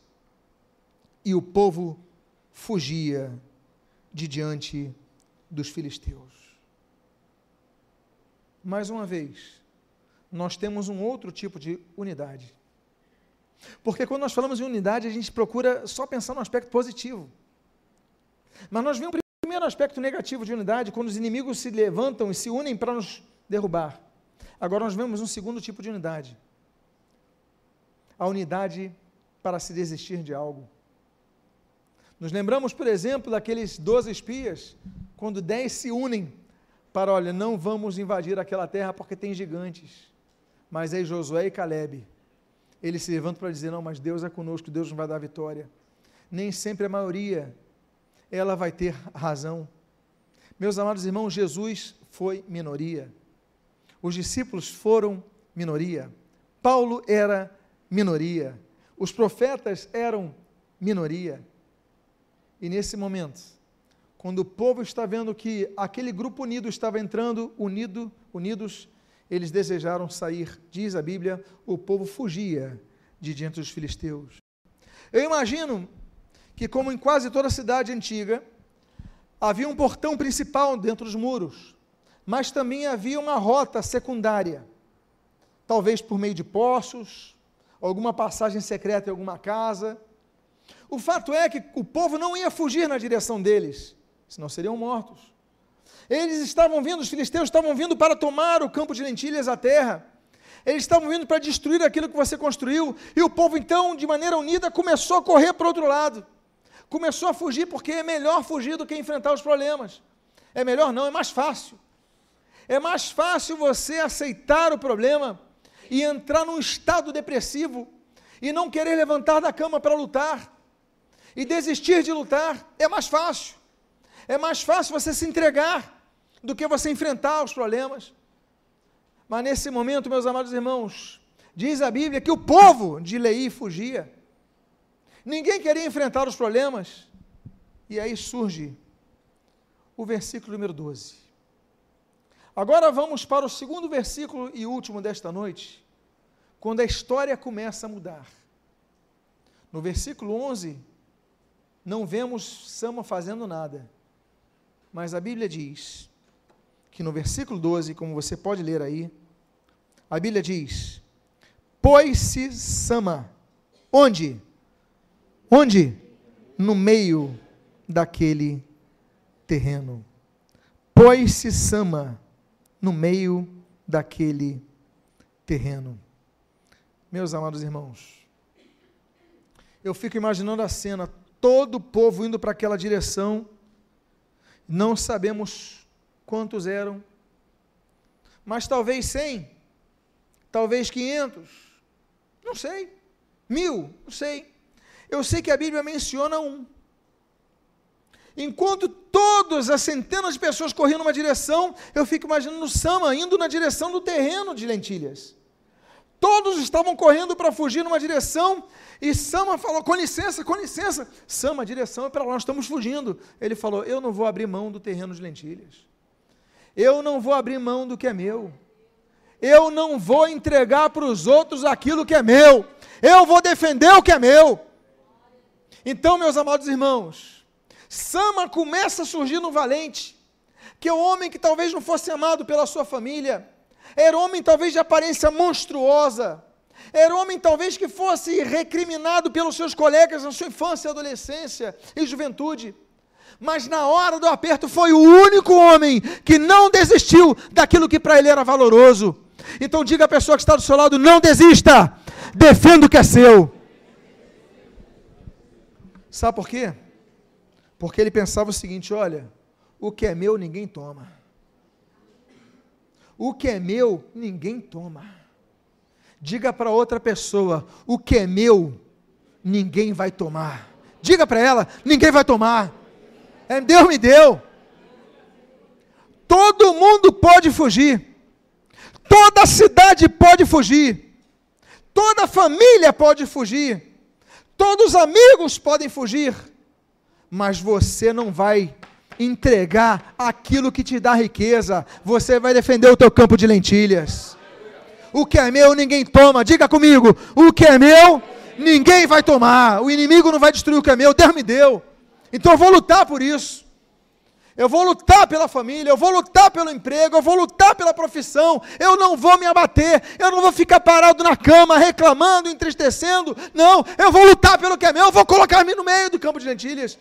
E o povo fugia de diante dos filisteus mais uma vez, nós temos um outro tipo de unidade. Porque quando nós falamos em unidade, a gente procura só pensar no aspecto positivo. Mas nós vimos o primeiro aspecto negativo de unidade, quando os inimigos se levantam e se unem para nos derrubar. Agora nós vemos um segundo tipo de unidade. A unidade para se desistir de algo. Nos lembramos, por exemplo, daqueles doze espias, quando dez se unem para, olha, não vamos invadir aquela terra porque tem gigantes. Mas aí Josué e Caleb, Ele se levanta para dizer: Não, mas Deus é conosco, Deus nos vai dar vitória. Nem sempre a maioria ela vai ter razão. Meus amados irmãos, Jesus foi minoria. Os discípulos foram minoria. Paulo era minoria. Os profetas eram minoria. E nesse momento, quando o povo está vendo que aquele grupo unido estava entrando, unido, unidos, eles desejaram sair. Diz a Bíblia, o povo fugia de diante dos filisteus. Eu imagino que, como em quase toda a cidade antiga, havia um portão principal dentro dos muros, mas também havia uma rota secundária, talvez por meio de poços, alguma passagem secreta em alguma casa. O fato é que o povo não ia fugir na direção deles, senão seriam mortos. Eles estavam vindo, os filisteus estavam vindo para tomar o campo de lentilhas, a terra. Eles estavam vindo para destruir aquilo que você construiu. E o povo, então, de maneira unida, começou a correr para o outro lado. Começou a fugir porque é melhor fugir do que enfrentar os problemas. É melhor não, é mais fácil. É mais fácil você aceitar o problema e entrar num estado depressivo e não querer levantar da cama para lutar e desistir de lutar. É mais fácil. É mais fácil você se entregar do que você enfrentar os problemas. Mas nesse momento, meus amados irmãos, diz a Bíblia que o povo de Lei fugia. Ninguém queria enfrentar os problemas. E aí surge o versículo número 12. Agora vamos para o segundo versículo e último desta noite, quando a história começa a mudar. No versículo 11, não vemos Sama fazendo nada, mas a Bíblia diz que no versículo 12, como você pode ler aí, a Bíblia diz: Pôs-se Sama, onde? Onde? No meio daquele terreno. Pôs-se Sama no meio daquele terreno. Meus amados irmãos, eu fico imaginando a cena, todo o povo indo para aquela direção, não sabemos quantos eram, mas talvez cem, talvez quinhentos, não sei, mil, não sei. Eu sei que a Bíblia menciona um. Enquanto todas as centenas de pessoas corriam numa direção, eu fico imaginando Sama indo na direção do terreno de lentilhas. Todos estavam correndo para fugir numa direção e Sama falou: com licença, com licença. Sama, a direção é para lá, nós estamos fugindo. Ele falou: Eu não vou abrir mão do terreno de lentilhas. Eu não vou abrir mão do que é meu. Eu não vou entregar para os outros aquilo que é meu. Eu vou defender o que é meu. Então, meus amados irmãos, Sama começa a surgir no valente, que é o homem que talvez não fosse amado pela sua família, era homem talvez de aparência monstruosa, era homem talvez que fosse recriminado pelos seus colegas na sua infância, adolescência e juventude. Mas na hora do aperto foi o único homem que não desistiu daquilo que para ele era valoroso. Então diga à pessoa que está do seu lado: não desista, defenda o que é seu. Sabe por quê? Porque ele pensava o seguinte: olha, o que é meu ninguém toma. O que é meu ninguém toma. Diga para outra pessoa: o que é meu ninguém vai tomar. Diga para ela: ninguém vai tomar. É Deus me deu. Todo mundo pode fugir. Toda cidade pode fugir. Toda família pode fugir. Todos os amigos podem fugir, mas você não vai entregar aquilo que te dá riqueza. Você vai defender o teu campo de lentilhas. O que é meu, ninguém toma. Diga comigo: o que é meu, ninguém vai tomar. O inimigo não vai destruir o que é meu. Deus me deu. Então eu vou lutar por isso eu vou lutar pela família, eu vou lutar pelo emprego, eu vou lutar pela profissão, eu não vou me abater, eu não vou ficar parado na cama reclamando, entristecendo, não, eu vou lutar pelo que é meu, eu vou colocar-me no meio do campo de lentilhas.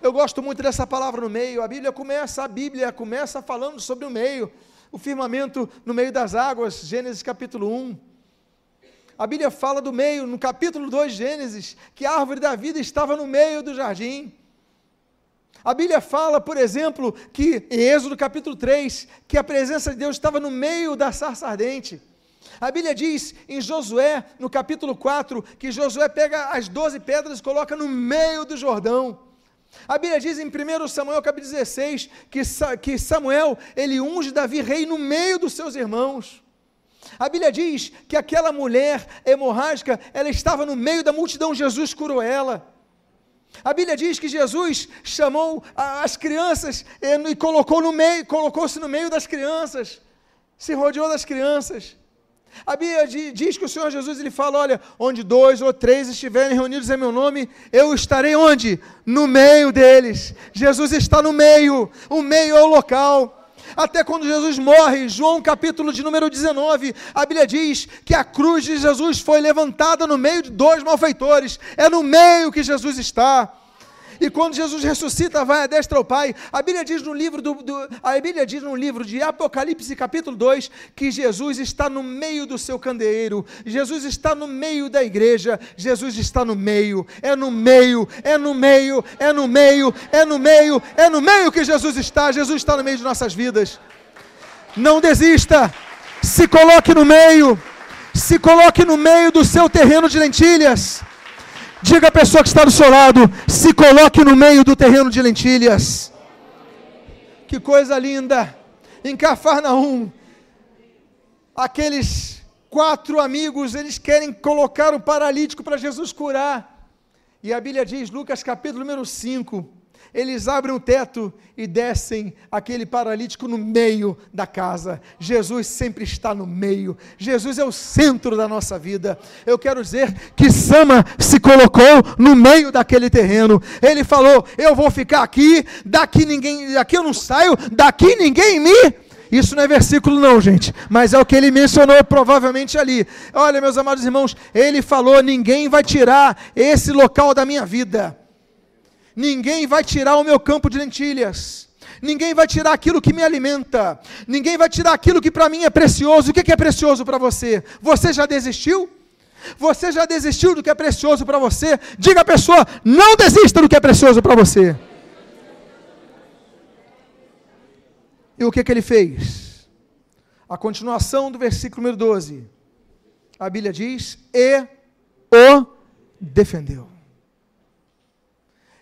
Eu gosto muito dessa palavra no meio, a Bíblia começa, a Bíblia começa falando sobre o meio, o firmamento no meio das águas, Gênesis capítulo 1. A Bíblia fala do meio, no capítulo 2 de Gênesis, que a árvore da vida estava no meio do jardim. A Bíblia fala, por exemplo, que em Êxodo capítulo 3, que a presença de Deus estava no meio da sarça ardente. A Bíblia diz em Josué, no capítulo 4, que Josué pega as doze pedras e coloca no meio do Jordão. A Bíblia diz em 1 Samuel capítulo 16 que, que Samuel ele unge Davi rei no meio dos seus irmãos. A Bíblia diz que aquela mulher hemorrágica, ela estava no meio da multidão, Jesus curou ela. A Bíblia diz que Jesus chamou as crianças e colocou no meio, colocou-se no meio das crianças, se rodeou das crianças. A Bíblia diz que o Senhor Jesus ele fala: olha, onde dois ou três estiverem reunidos em meu nome, eu estarei onde? No meio deles. Jesus está no meio, o meio é o local. Até quando Jesus morre, João capítulo de número 19, a Bíblia diz que a cruz de Jesus foi levantada no meio de dois malfeitores. É no meio que Jesus está. E quando Jesus ressuscita, vai à destra ao Pai. A Bíblia diz no livro do, do, a Bíblia diz no livro de Apocalipse, capítulo 2, que Jesus está no meio do seu candeeiro. Jesus está no meio da igreja. Jesus está no meio. É no meio, é no meio, é no meio, é no meio, é no meio que Jesus está. Jesus está no meio de nossas vidas. Não desista. Se coloque no meio. Se coloque no meio do seu terreno de lentilhas. Diga à pessoa que está do seu lado: se coloque no meio do terreno de lentilhas. Que coisa linda! Em Cafarnaum, aqueles quatro amigos, eles querem colocar o paralítico para Jesus curar. E a Bíblia diz, Lucas capítulo número 5, eles abrem o teto e descem aquele paralítico no meio da casa. Jesus sempre está no meio. Jesus é o centro da nossa vida. Eu quero dizer que Sama se colocou no meio daquele terreno. Ele falou: "Eu vou ficar aqui, daqui ninguém, daqui eu não saio, daqui ninguém me isso não é versículo, não, gente, mas é o que ele mencionou provavelmente ali. Olha, meus amados irmãos, ele falou: ninguém vai tirar esse local da minha vida. Ninguém vai tirar o meu campo de lentilhas. Ninguém vai tirar aquilo que me alimenta. Ninguém vai tirar aquilo que para mim é precioso. O que é precioso para você? Você já desistiu? Você já desistiu do que é precioso para você? Diga à pessoa: não desista do que é precioso para você. E o que, que ele fez? A continuação do versículo número 12. A Bíblia diz: E o defendeu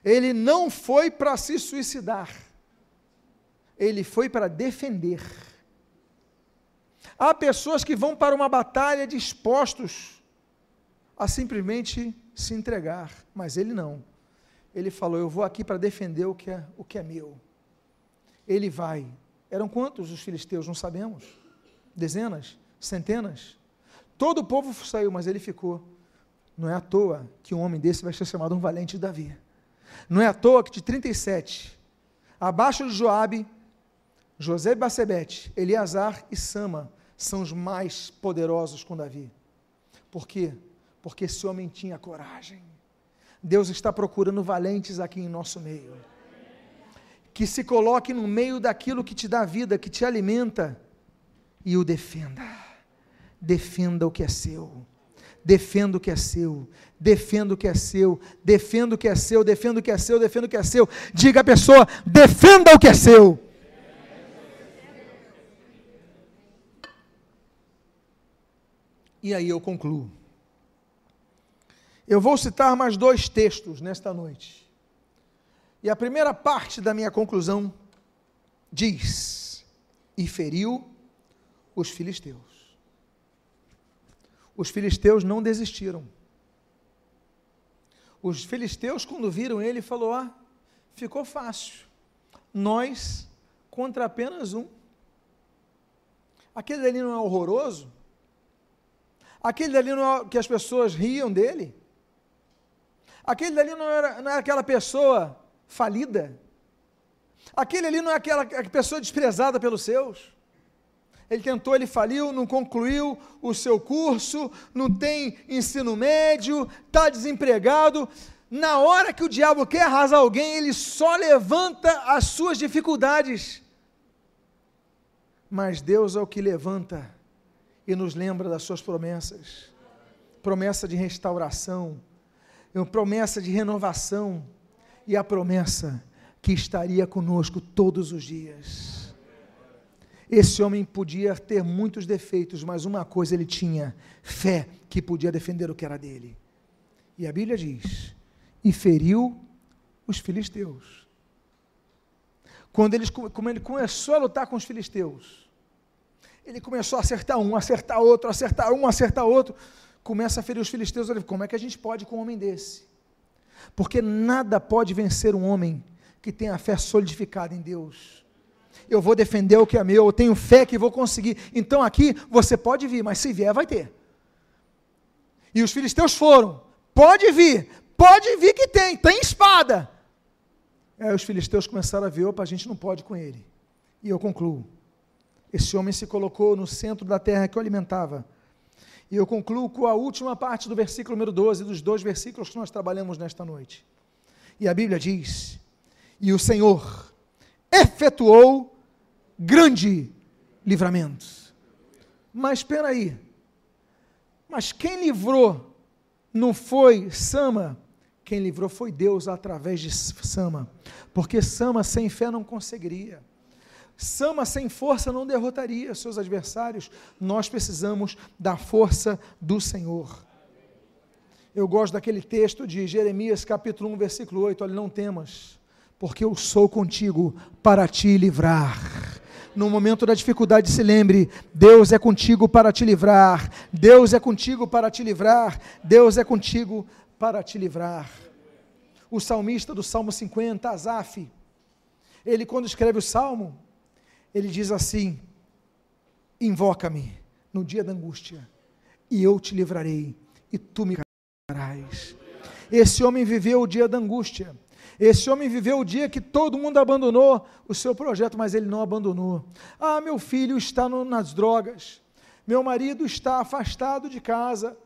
ele não foi para se suicidar, ele foi para defender. Há pessoas que vão para uma batalha dispostos a simplesmente se entregar, mas ele não. Ele falou: Eu vou aqui para defender o que, é, o que é meu. Ele vai. Eram quantos os filisteus? Não sabemos. Dezenas? Centenas? Todo o povo saiu, mas ele ficou. Não é à toa que um homem desse vai ser chamado um valente Davi. Não é à toa que de 37, abaixo de Joabe, José Bacebete, Eleazar e Sama são os mais poderosos com Davi. Por quê? Porque esse homem tinha coragem. Deus está procurando valentes aqui em nosso meio. Que se coloque no meio daquilo que te dá vida, que te alimenta, e o defenda. Defenda o que é seu defenda o que é seu, defenda o que é seu, defenda o que é seu, defenda o que é seu, defenda o que é seu. Diga à pessoa: defenda o que é seu. E aí eu concluo. Eu vou citar mais dois textos nesta noite. E a primeira parte da minha conclusão diz: E feriu os filisteus os filisteus não desistiram. Os filisteus, quando viram ele, falou: Ah, ficou fácil. Nós contra apenas um. Aquele ali não é horroroso? Aquele ali não é que as pessoas riam dele? Aquele ali não era, não era aquela pessoa falida? Aquele ali não é aquela pessoa desprezada pelos seus? Ele tentou, ele faliu, não concluiu o seu curso, não tem ensino médio, está desempregado. Na hora que o diabo quer arrasar alguém, ele só levanta as suas dificuldades. Mas Deus é o que levanta e nos lembra das suas promessas promessa de restauração, promessa de renovação e a promessa que estaria conosco todos os dias Esse homem podia ter muitos defeitos, mas uma coisa ele tinha: fé que podia defender o que era dele. E a Bíblia diz: e feriu os filisteus. Quando ele, começou a lutar com os filisteus, ele começou a acertar um, acertar outro, acertar um, acertar outro, começa a ferir os filisteus. Ele, como é que a gente pode com um homem desse? Porque nada pode vencer um homem que tem a fé solidificada em Deus. Eu vou defender o que é meu, eu tenho fé que vou conseguir. Então aqui você pode vir, mas se vier, vai ter. E os filisteus foram. Pode vir, pode vir que tem, tem espada. Aí os filisteus começaram a ver, opa, a gente não pode com ele. E eu concluo. Esse homem se colocou no centro da terra que o alimentava. E eu concluo com a última parte do versículo número 12, dos dois versículos que nós trabalhamos nesta noite. E a Bíblia diz: E o Senhor efetuou grande livramento. Mas espera aí. Mas quem livrou não foi Sama, quem livrou foi Deus através de Sama, porque Sama sem fé não conseguiria. Sama sem força não derrotaria seus adversários. Nós precisamos da força do Senhor. Eu gosto daquele texto de Jeremias, capítulo 1, versículo 8: Olha, não temas, porque eu sou contigo para te livrar no momento da dificuldade, se lembre: Deus é contigo para te livrar, Deus é contigo para te livrar, Deus é contigo para te livrar. O salmista do Salmo 50, Asaf, ele, quando escreve o salmo, ele diz assim: Invoca-me no dia da angústia, e eu te livrarei, e tu me livrarás. Esse homem viveu o dia da angústia esse homem viveu o dia que todo mundo abandonou o seu projeto, mas ele não abandonou. Ah, meu filho está no, nas drogas, meu marido está afastado de casa,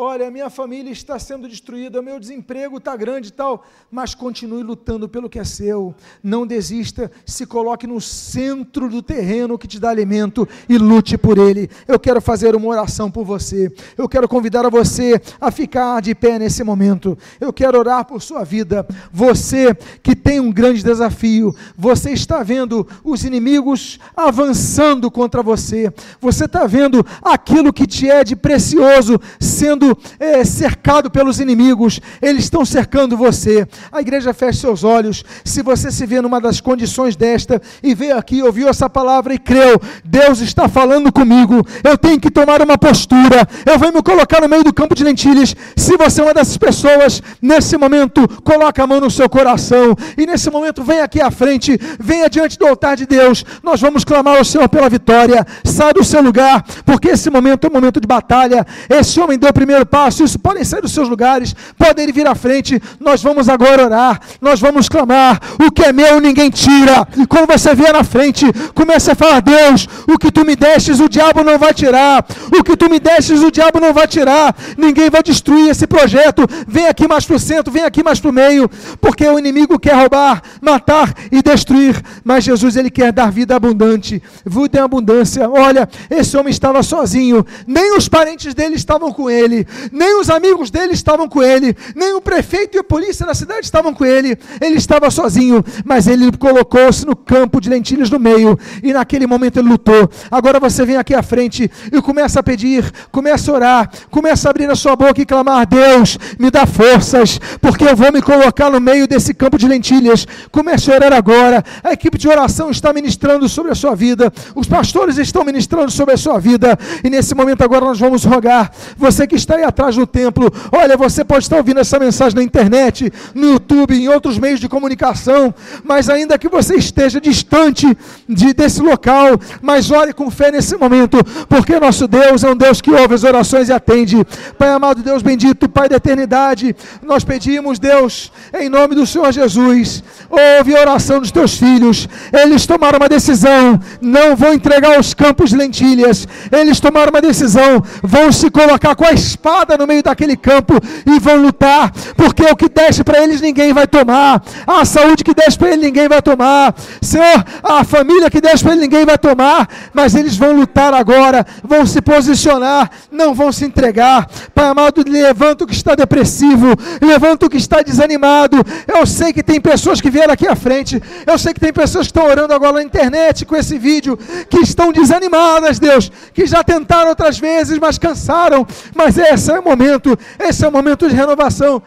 olha, a minha família está sendo destruída, meu desemprego está grande e tal, mas continue lutando pelo que é seu, não desista, se coloque no centro do terreno que te dá alimento e lute por ele. Eu quero fazer uma oração por você, eu quero convidar a você a ficar de pé nesse momento, eu quero orar por sua vida, você que tem um grande desafio, você está vendo os inimigos avançando contra você, você está vendo aquilo que te é de precioso sendo é, cercado pelos inimigos, eles estão cercando você. A igreja fecha seus olhos. Se você se vê numa das condições desta e veio aqui, ouviu essa palavra e creu, Deus está falando comigo. Eu tenho que tomar uma postura. Eu venho me colocar no meio do campo de lentilhas. Se você é uma dessas pessoas, nesse momento, coloca a mão no seu coração e nesse momento vem aqui à frente, venha diante do altar de Deus. Nós vamos clamar ao Senhor pela vitória. Sai do seu lugar, porque esse momento é um momento de batalha. Esse homem deu primeiro primeiro passo, isso podem sair dos seus lugares, podem vir à frente. Nós vamos agora orar, nós vamos clamar. O que é meu ninguém tira. E quando você vier na frente, comece a falar: Deus, o que tu me destes, o diabo não vai tirar. O que tu me destes, o diabo não vai tirar. Ninguém vai destruir esse projeto. Vem aqui mais para o centro, vem aqui mais para o meio, porque o inimigo quer roubar, matar e destruir. Mas Jesus, ele quer dar vida abundante, vida em abundância. Olha, esse homem estava sozinho, nem os parentes dele estavam com ele nem os amigos dele estavam com ele, nem o prefeito e a polícia da cidade estavam com ele, ele estava sozinho, mas ele colocou-se no campo de lentilhas no meio, e naquele momento ele lutou. Agora você vem aqui à frente e começa a pedir, começa a orar, começa a abrir a sua boca e clamar: Deus, me dá forças, porque eu vou me colocar no meio desse campo de lentilhas. Comece a orar agora. A equipe de oração está ministrando sobre a sua vida, os pastores estão ministrando sobre a sua vida, e nesse momento agora nós vamos rogar, você que está aí atrás do templo. Olha, você pode estar ouvindo essa mensagem na internet, no YouTube, em outros meios de comunicação, mas ainda que você esteja distante de, desse local, mas ore com fé nesse momento, porque nosso Deus é um Deus que ouve as orações e atende. Pai amado, Deus bendito, Pai da eternidade, nós pedimos, Deus, em nome do Senhor Jesus, ouve a oração dos teus filhos. Eles tomaram uma decisão, não vão entregar os campos de lentilhas. Eles tomaram uma decisão, vão se colocar com a espada espada no meio daquele campo e vão lutar, porque o que desce para eles ninguém vai tomar, a saúde que desce para eles ninguém vai tomar, Senhor, a família que desce para eles ninguém vai tomar, mas eles vão lutar agora, vão se posicionar, não vão se entregar. Pai amado, levanta o que está depressivo, levanta o que está desanimado. Eu sei que tem pessoas que vieram aqui à frente, eu sei que tem pessoas que estão orando agora na internet com esse vídeo, que estão desanimadas, Deus, que já tentaram outras vezes, mas cansaram. Mas esse é o momento, esse é o momento de renovação.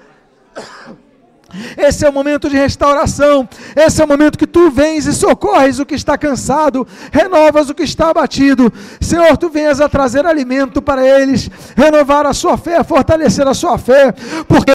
Esse é o momento de restauração. Esse é o momento que tu vens e socorres o que está cansado, renovas o que está abatido. Senhor, tu venhas a trazer alimento para eles, renovar a sua fé, fortalecer a sua fé, porque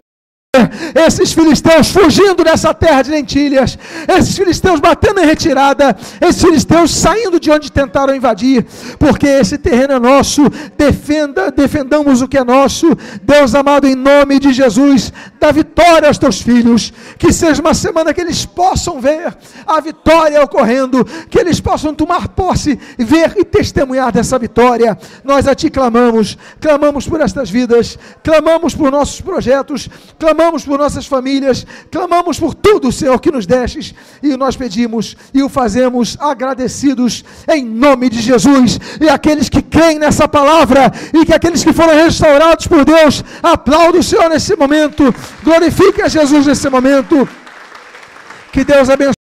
esses filisteus fugindo dessa terra de lentilhas, esses filisteus batendo em retirada, esses filisteus saindo de onde tentaram invadir, porque esse terreno é nosso, defenda, defendamos o que é nosso, Deus amado, em nome de Jesus, dá vitória aos teus filhos, que seja uma semana que eles possam ver a vitória ocorrendo, que eles possam tomar posse, ver e testemunhar dessa vitória. Nós a ti clamamos, clamamos por estas vidas, clamamos por nossos projetos, clamamos clamamos por nossas famílias, clamamos por tudo, Senhor, que nos destes, e nós pedimos e o fazemos agradecidos em nome de Jesus. E aqueles que creem nessa palavra e que aqueles que foram restaurados por Deus, aplaudam o Senhor nesse momento, glorifique a Jesus nesse momento. Que Deus abençoe.